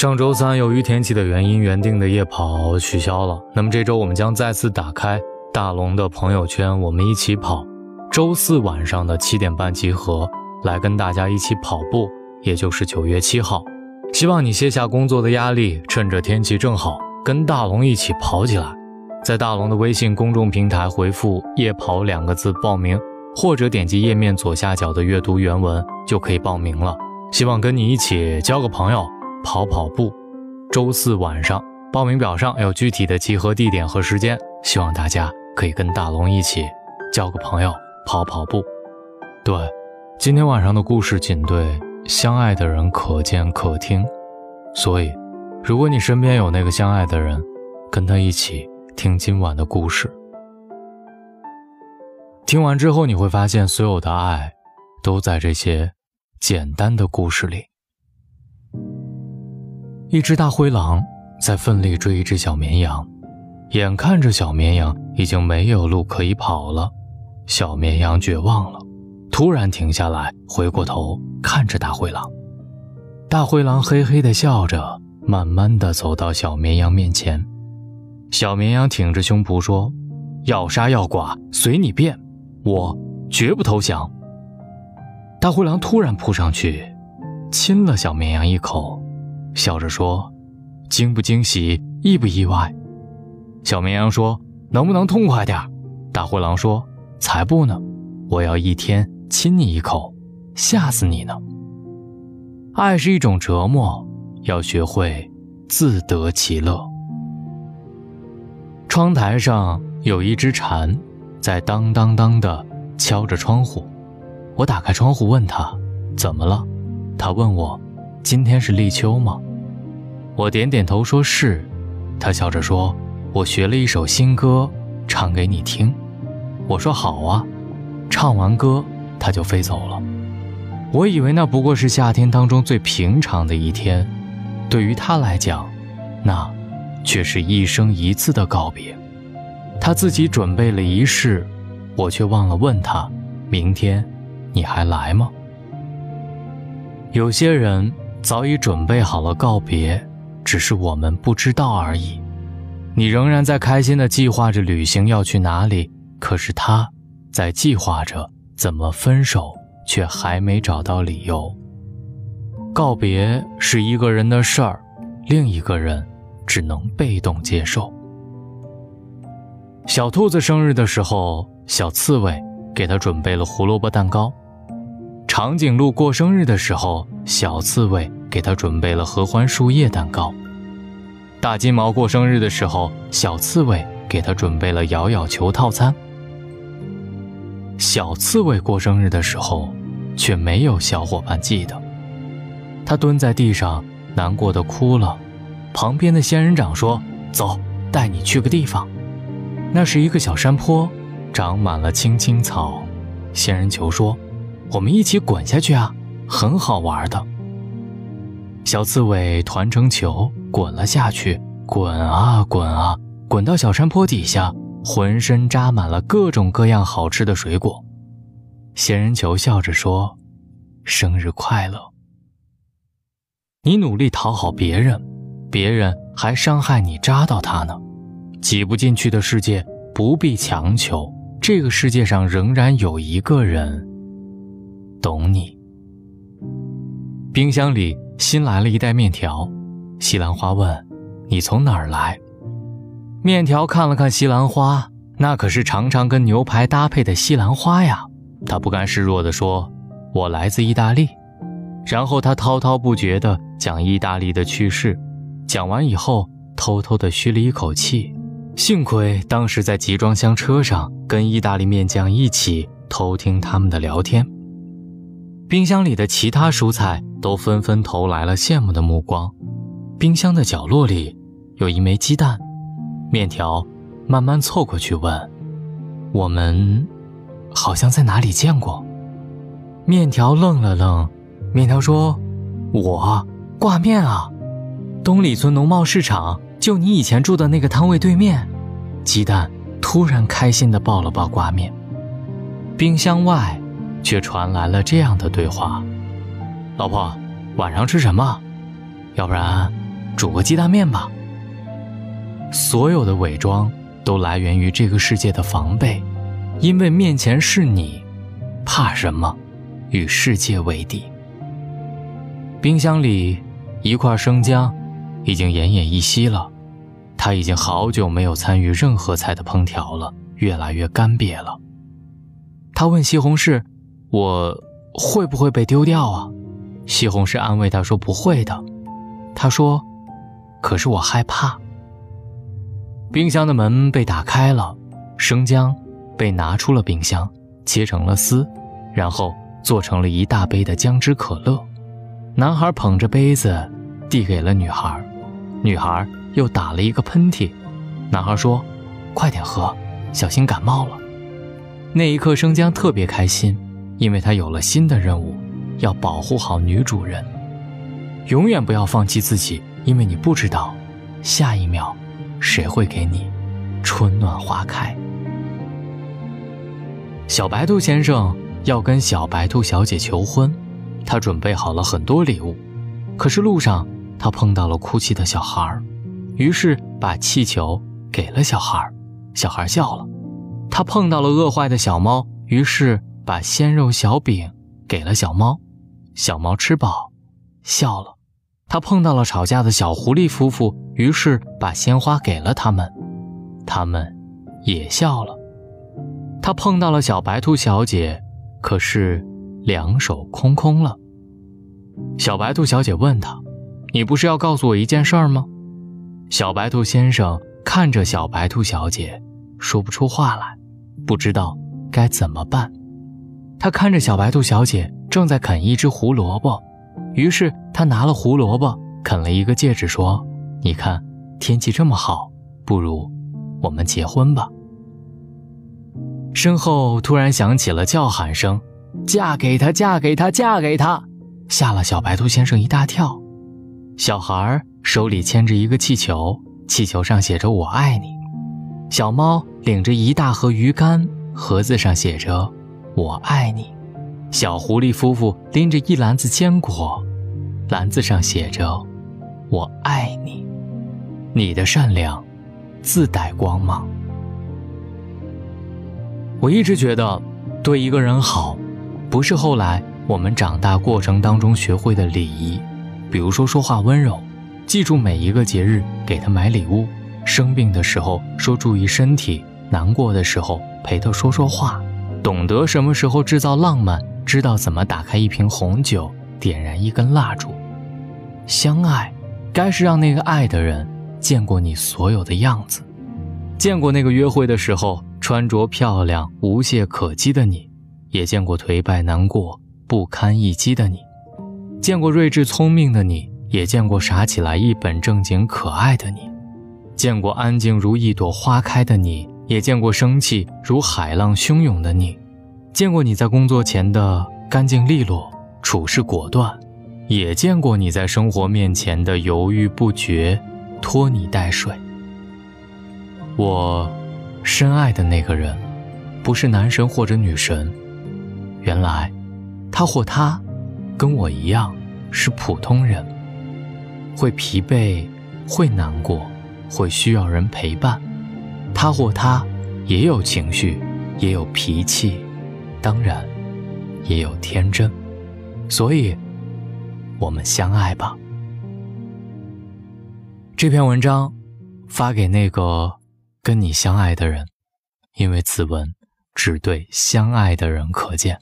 上周三由于天气的原因，原定的夜跑取消了。那么这周我们将再次打开大龙的朋友圈，我们一起跑。周四晚上的七点半集合，来跟大家一起跑步，也就是九月七号。希望你卸下工作的压力，趁着天气正好，跟大龙一起跑起来。在大龙的微信公众平台回复“夜跑”两个字报名，或者点击页面左下角的阅读原文就可以报名了。希望跟你一起交个朋友。跑跑步，周四晚上报名表上有具体的集合地点和时间，希望大家可以跟大龙一起交个朋友，跑跑步。对，今天晚上的故事仅对相爱的人可见可听，所以，如果你身边有那个相爱的人，跟他一起听今晚的故事。听完之后，你会发现所有的爱，都在这些简单的故事里。一只大灰狼在奋力追一只小绵羊，眼看着小绵羊已经没有路可以跑了，小绵羊绝望了，突然停下来，回过头看着大灰狼。大灰狼嘿嘿地笑着，慢慢地走到小绵羊面前。小绵羊挺着胸脯说：“要杀要剐随你便，我绝不投降。”大灰狼突然扑上去，亲了小绵羊一口。笑着说：“惊不惊喜，意不意外？”小绵羊说：“能不能痛快点？”大灰狼说：“才不呢，我要一天亲你一口，吓死你呢。”爱是一种折磨，要学会自得其乐。窗台上有一只蝉，在当当当的敲着窗户。我打开窗户问他：“怎么了？”他问我。今天是立秋吗？我点点头说是。他笑着说：“我学了一首新歌，唱给你听。”我说：“好啊。”唱完歌，他就飞走了。我以为那不过是夏天当中最平常的一天，对于他来讲，那却是一生一次的告别。他自己准备了仪式，我却忘了问他：“明天你还来吗？”有些人。早已准备好了告别，只是我们不知道而已。你仍然在开心地计划着旅行要去哪里，可是他，在计划着怎么分手，却还没找到理由。告别是一个人的事儿，另一个人只能被动接受。小兔子生日的时候，小刺猬给他准备了胡萝卜蛋糕。长颈鹿过生日的时候，小刺猬给他准备了合欢树叶蛋糕。大金毛过生日的时候，小刺猬给他准备了摇摇球套餐。小刺猬过生日的时候，却没有小伙伴记得。他蹲在地上，难过的哭了。旁边的仙人掌说：“走，带你去个地方。那是一个小山坡，长满了青青草。”仙人球说。我们一起滚下去啊，很好玩的。小刺猬团成球滚了下去，滚啊滚啊，滚到小山坡底下，浑身扎满了各种各样好吃的水果。仙人球笑着说：“生日快乐！”你努力讨好别人，别人还伤害你，扎到他呢。挤不进去的世界不必强求，这个世界上仍然有一个人。懂你。冰箱里新来了一袋面条，西兰花问：“你从哪儿来？”面条看了看西兰花，那可是常常跟牛排搭配的西兰花呀。他不甘示弱地说：“我来自意大利。”然后他滔滔不绝地讲意大利的趣事，讲完以后偷偷地吁了一口气。幸亏当时在集装箱车上跟意大利面匠一起偷听他们的聊天。冰箱里的其他蔬菜都纷纷投来了羡慕的目光。冰箱的角落里有一枚鸡蛋，面条慢慢凑过去问：“我们好像在哪里见过？”面条愣了愣，面条说：“我挂面啊，东里村农贸市场，就你以前住的那个摊位对面。”鸡蛋突然开心地抱了抱挂面。冰箱外。却传来了这样的对话：“老婆，晚上吃什么？要不然煮个鸡蛋面吧。所有的伪装都来源于这个世界的防备，因为面前是你，怕什么？与世界为敌。冰箱里一块生姜已经奄奄一息了，他已经好久没有参与任何菜的烹调了，越来越干瘪了。他问西红柿：“我会不会被丢掉啊？”西红柿安慰他说：“不会的。”他说：“可是我害怕。”冰箱的门被打开了，生姜被拿出了冰箱，切成了丝，然后做成了一大杯的姜汁可乐。男孩捧着杯子递给了女孩，女孩又打了一个喷嚏。男孩说：“快点喝，小心感冒了。”那一刻，生姜特别开心，因为他有了新的任务，要保护好女主人。永远不要放弃自己，因为你不知道下一秒。谁会给你春暖花开？小白兔先生要跟小白兔小姐求婚，他准备好了很多礼物，可是路上他碰到了哭泣的小孩于是把气球给了小孩小孩笑了。他碰到了饿坏的小猫，于是把鲜肉小饼给了小猫，小猫吃饱，笑了。他碰到了吵架的小狐狸夫妇，于是把鲜花给了他们，他们也笑了。他碰到了小白兔小姐，可是两手空空了。小白兔小姐问他：“你不是要告诉我一件事儿吗？”小白兔先生看着小白兔小姐，说不出话来，不知道该怎么办。他看着小白兔小姐正在啃一只胡萝卜。于是他拿了胡萝卜，啃了一个戒指，说：“你看，天气这么好，不如我们结婚吧。”身后突然响起了叫喊声：“嫁给他，嫁给他，嫁给他！”吓了小白兔先生一大跳。小孩手里牵着一个气球，气球上写着“我爱你”。小猫领着一大盒鱼干，盒子上写着“我爱你”。小狐狸夫妇拎着一篮子坚果，篮子上写着：“我爱你，你的善良自带光芒。”我一直觉得，对一个人好，不是后来我们长大过程当中学会的礼仪，比如说说话温柔，记住每一个节日给他买礼物，生病的时候说注意身体，难过的时候陪他说说话，懂得什么时候制造浪漫。知道怎么打开一瓶红酒，点燃一根蜡烛，相爱，该是让那个爱的人见过你所有的样子，见过那个约会的时候穿着漂亮、无懈可击的你，也见过颓败、难过、不堪一击的你，见过睿智聪明的你，也见过傻起来一本正经可爱的你，见过安静如一朵花开的你，也见过生气如海浪汹涌的你。见过你在工作前的干净利落、处事果断，也见过你在生活面前的犹豫不决、拖泥带水。我深爱的那个人，不是男神或者女神，原来他或她跟我一样是普通人，会疲惫，会难过，会需要人陪伴。他或她也有情绪，也有脾气。当然，也有天真，所以，我们相爱吧。这篇文章发给那个跟你相爱的人，因为此文只对相爱的人可见。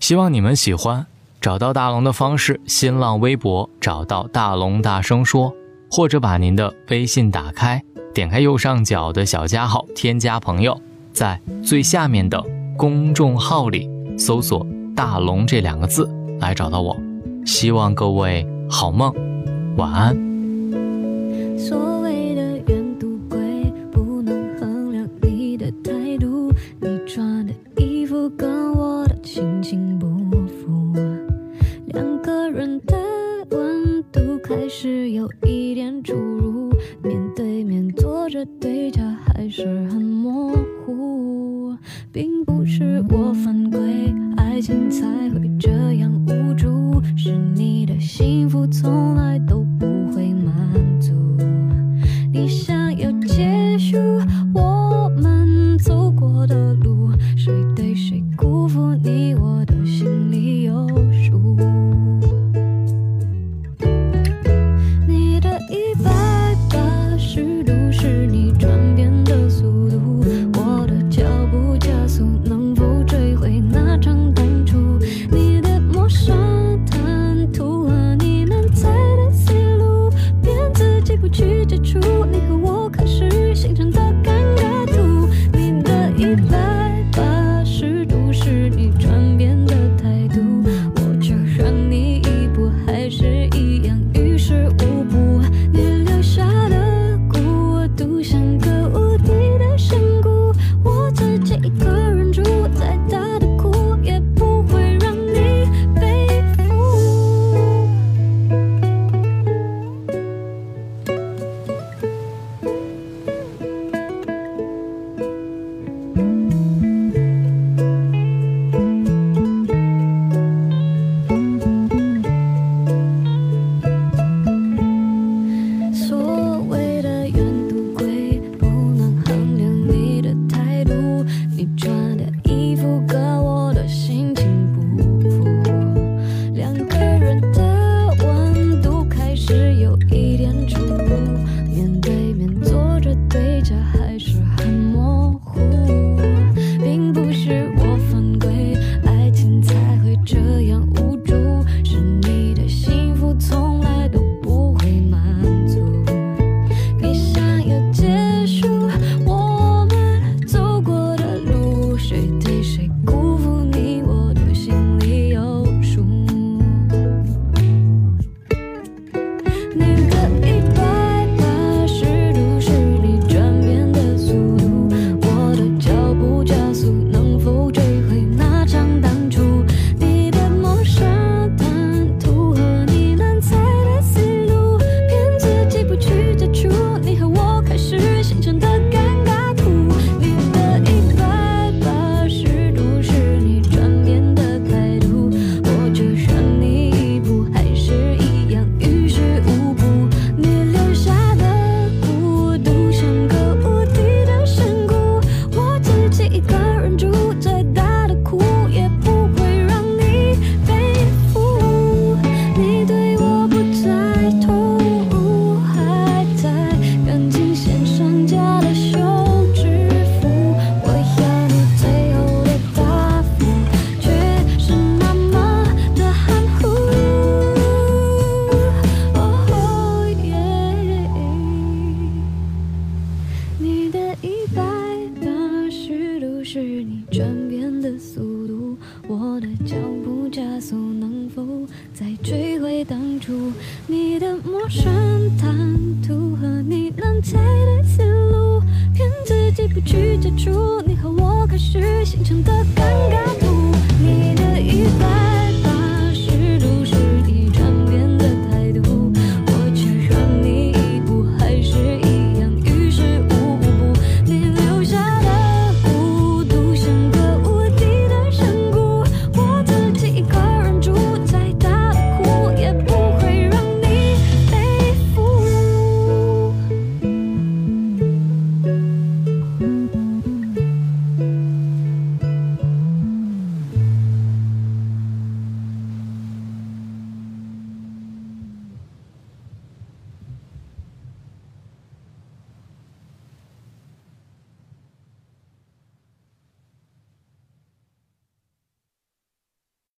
希望你们喜欢。找到大龙的方式：新浪微博找到大龙，大声说，或者把您的微信打开，点开右上角的小加号，添加朋友，在最下面的。公众号里搜索“大龙”这两个字来找到我，希望各位好梦，晚安。所谓的远渡贵，不能衡量你的态度。你穿的衣服跟我的心情不符，两个人的温度开始有一祝，你和我开始形成的尴尬。